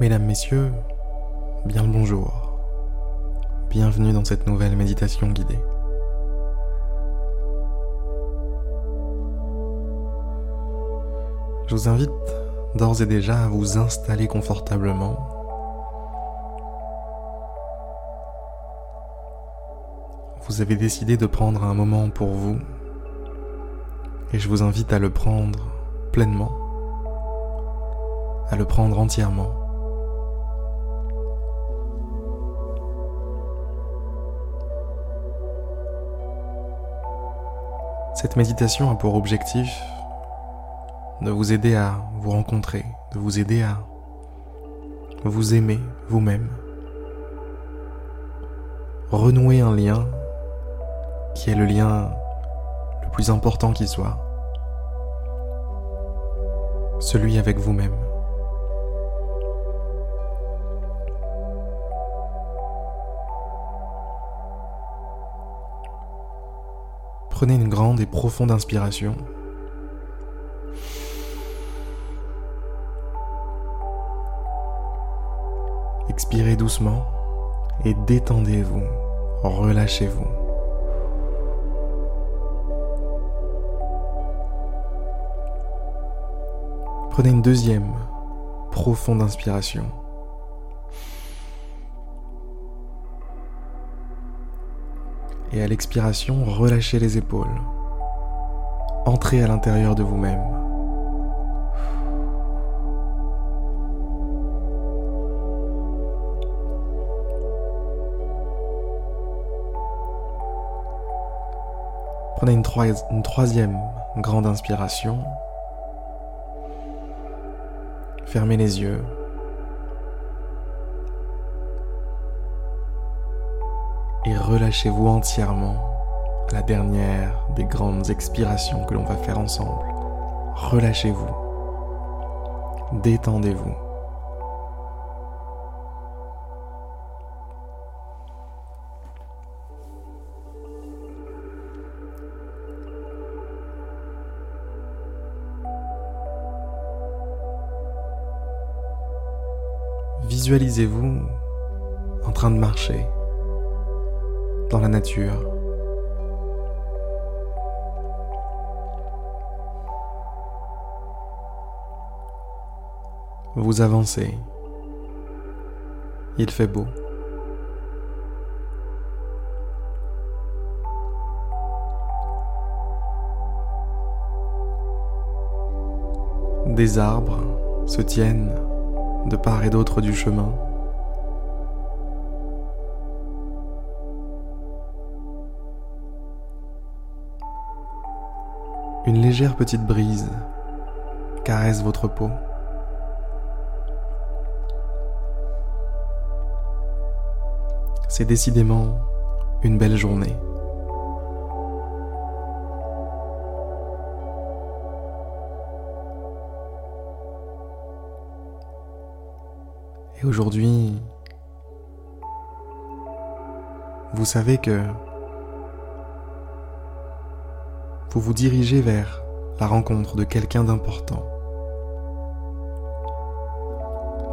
Mesdames, Messieurs, bien le bonjour. Bienvenue dans cette nouvelle méditation guidée. Je vous invite d'ores et déjà à vous installer confortablement. Vous avez décidé de prendre un moment pour vous et je vous invite à le prendre pleinement, à le prendre entièrement. Cette méditation a pour objectif de vous aider à vous rencontrer, de vous aider à vous aimer vous-même, renouer un lien qui est le lien le plus important qui soit, celui avec vous-même. Prenez une grande et profonde inspiration. Expirez doucement et détendez-vous, relâchez-vous. Prenez une deuxième profonde inspiration. Et à l'expiration, relâchez les épaules. Entrez à l'intérieur de vous-même. Prenez une, troisième grande inspiration. Fermez les yeux. Et relâchez-vous entièrement la dernière des grandes expirations que l'on va faire ensemble. Relâchez-vous. Détendez-vous. Visualisez-vous en train de marcher la nature. Vous avancez. Il fait beau. Des arbres se tiennent de part et d'autre du chemin. Légère petite brise caresse votre peau. C'est décidément une belle journée. Et aujourd'hui, vous savez que vous vous dirigez vers la rencontre de quelqu'un d'important.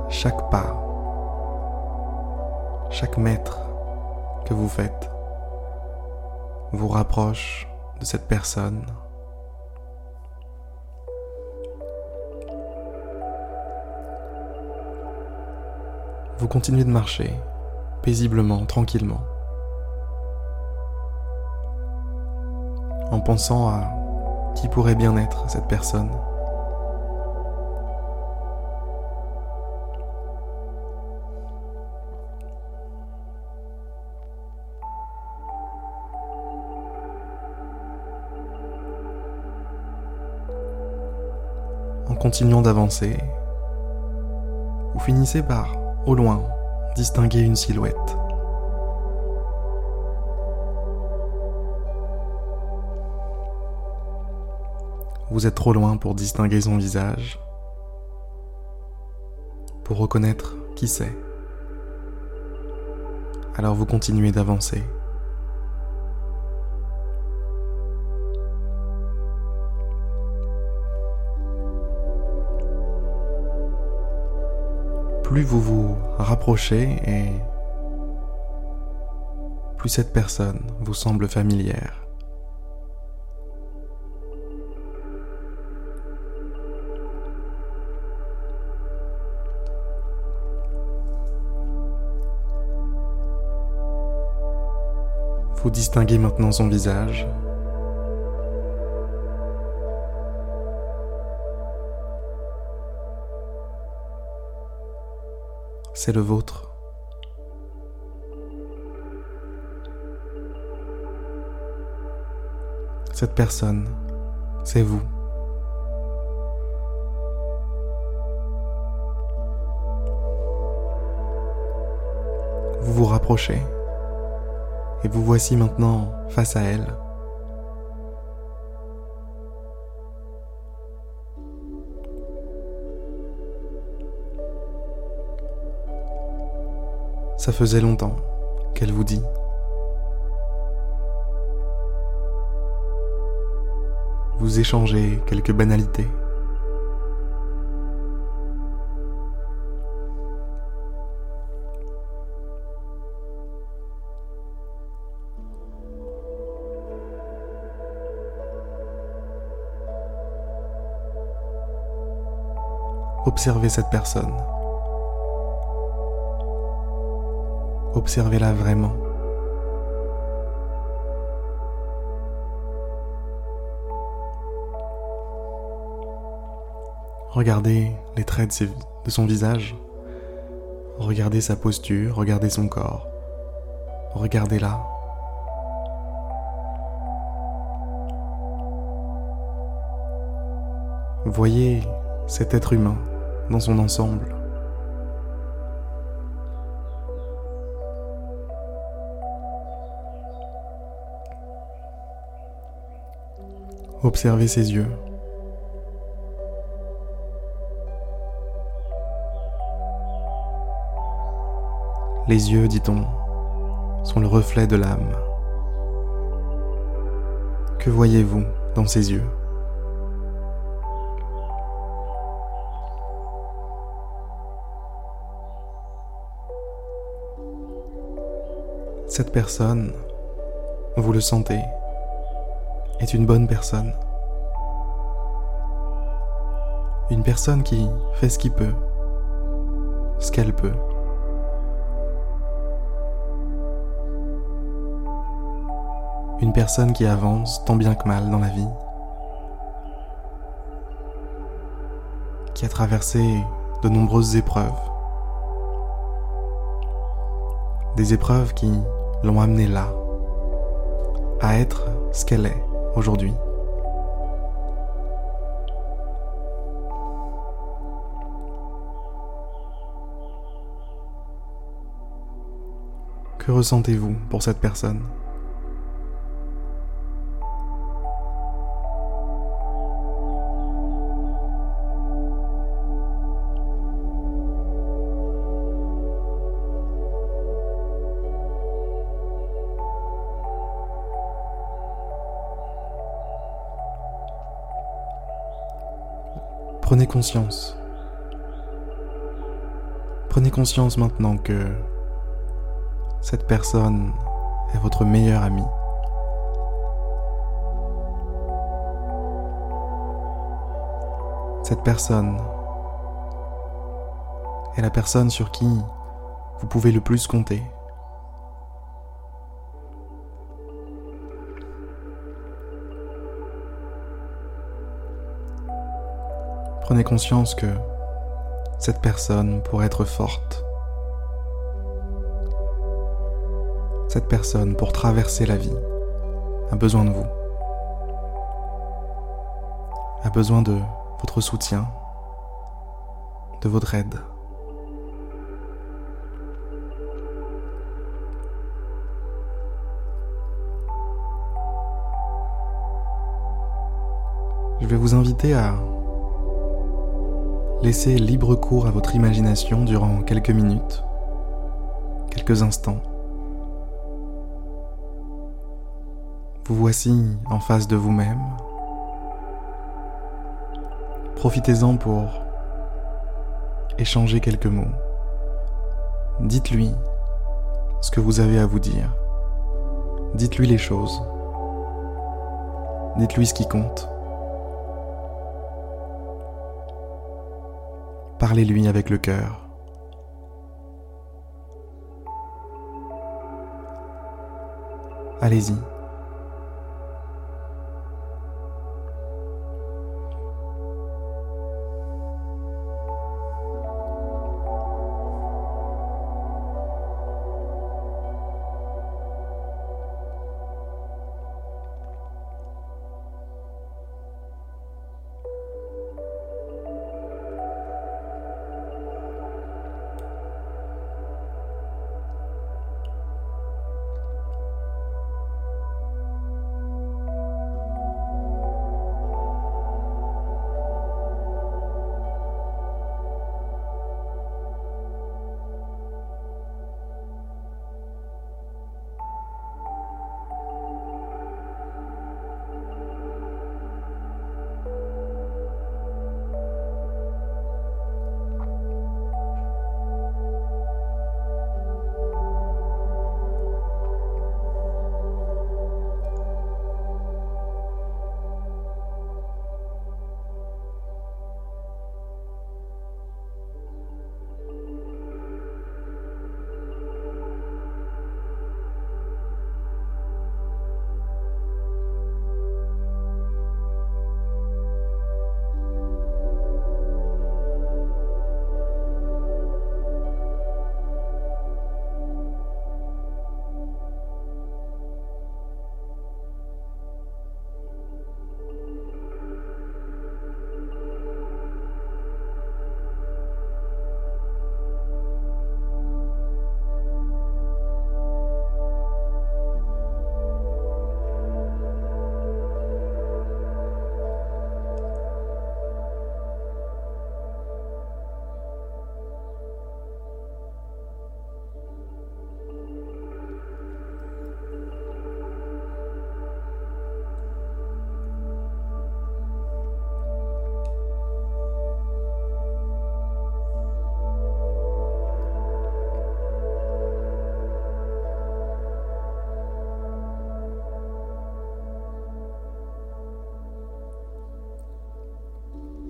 Chaque pas, chaque mètre que vous faites vous rapproche de cette personne vous continuez de marcher, paisiblement, tranquillement, en pensant à qui pourrait bien être cette personne. En continuant d'avancer, vous finissez par au loin, distinguer une silhouette. Vous êtes trop loin pour distinguer son visage, pour reconnaître qui c'est. Alors vous continuez d'avancer. plus vous vous rapprochez et plus cette personne vous semble familière. Vous distinguez maintenant son visage. C'est le vôtre. Cette personne, c'est vous. Vous vous rapprochez et vous voici maintenant face à elle. Ça faisait longtemps qu'elle vous dit. Vous échangez quelques banalités. Observez cette personne. Observez-la vraiment. Regardez les traits de, son visage. Regardez sa posture, regardez son corps. Regardez-la. Voyez cet être humain dans son ensemble. Observez ses yeux. Les yeux, dit-on, sont le reflet de l'âme. Que voyez-vous dans ses yeux? Cette personne, vous le sentez, est une bonne personne. Une personne qui fait ce qu'il peut, ce qu'elle peut. Une personne qui avance tant bien que mal dans la vie, qui a traversé de nombreuses épreuves, des épreuves qui l'ont amenée là, à être ce qu'elle est aujourd'hui. Que ressentez-vous pour cette personne? Prenez conscience. Prenez conscience maintenant que cette personne est votre meilleur ami. Cette personne est la personne sur qui vous pouvez le plus compter. Prenez conscience que cette personne, pour être forte, cette personne, pour traverser la vie, a besoin de vous, a besoin de votre soutien, de votre aide. Je vais vous inviter à Laissez libre cours à votre imagination durant quelques minutes, quelques instants. Vous voici en face de vous-même. Profitez-en pour échanger quelques mots, Dites-lui ce que vous avez à vous dire. Dites-lui les choses. Dites-lui ce qui compte. Parlez-lui avec le cœur. Allez-y.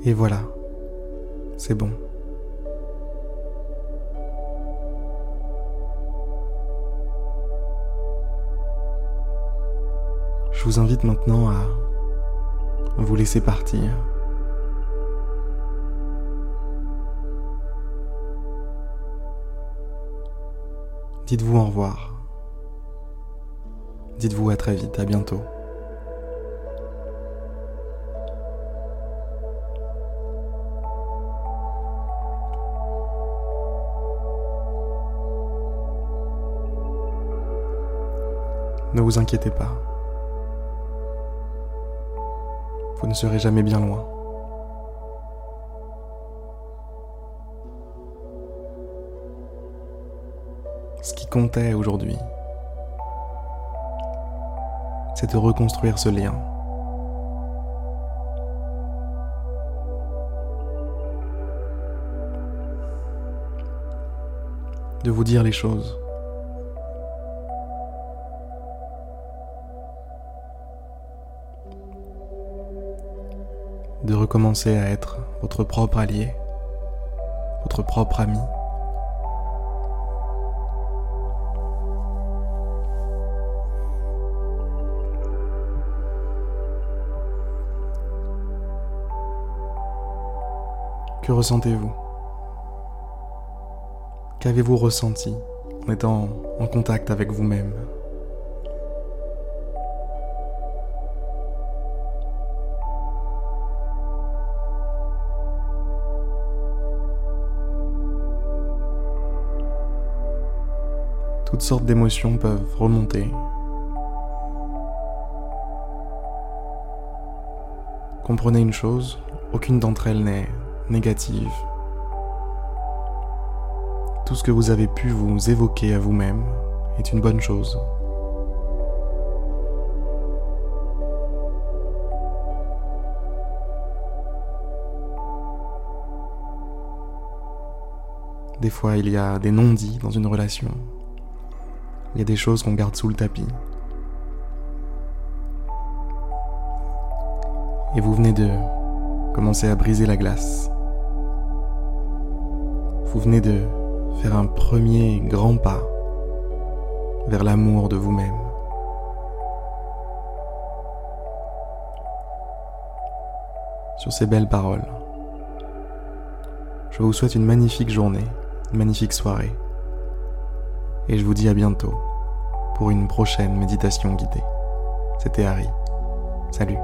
Et voilà, c'est bon. Je vous invite maintenant à vous laisser partir. Dites-vous au revoir. Dites-vous à très vite, à bientôt. Ne vous inquiétez pas. Vous ne serez jamais bien loin. Ce qui comptait aujourd'hui, c'est de reconstruire ce lien. De vous dire les choses. De recommencer à être votre propre allié, votre propre ami. Que ressentez-vous? Qu'avez-vous ressenti en étant en contact avec vous-même? Toutes sortes d'émotions peuvent remonter. Comprenez une chose, aucune d'entre elles n'est négative. Tout ce que vous avez pu vous évoquer à vous-même est une bonne chose. Des fois, il y a des non-dits dans une relation. Il y a des choses qu'on garde sous le tapis. Et vous venez de commencer à briser la glace. Vous venez de faire un premier grand pas vers l'amour de vous-même. Sur ces belles paroles, je vous souhaite une magnifique journée, une magnifique soirée, et je vous dis à bientôt pour une prochaine méditation guidée. C'était Harry. Salut.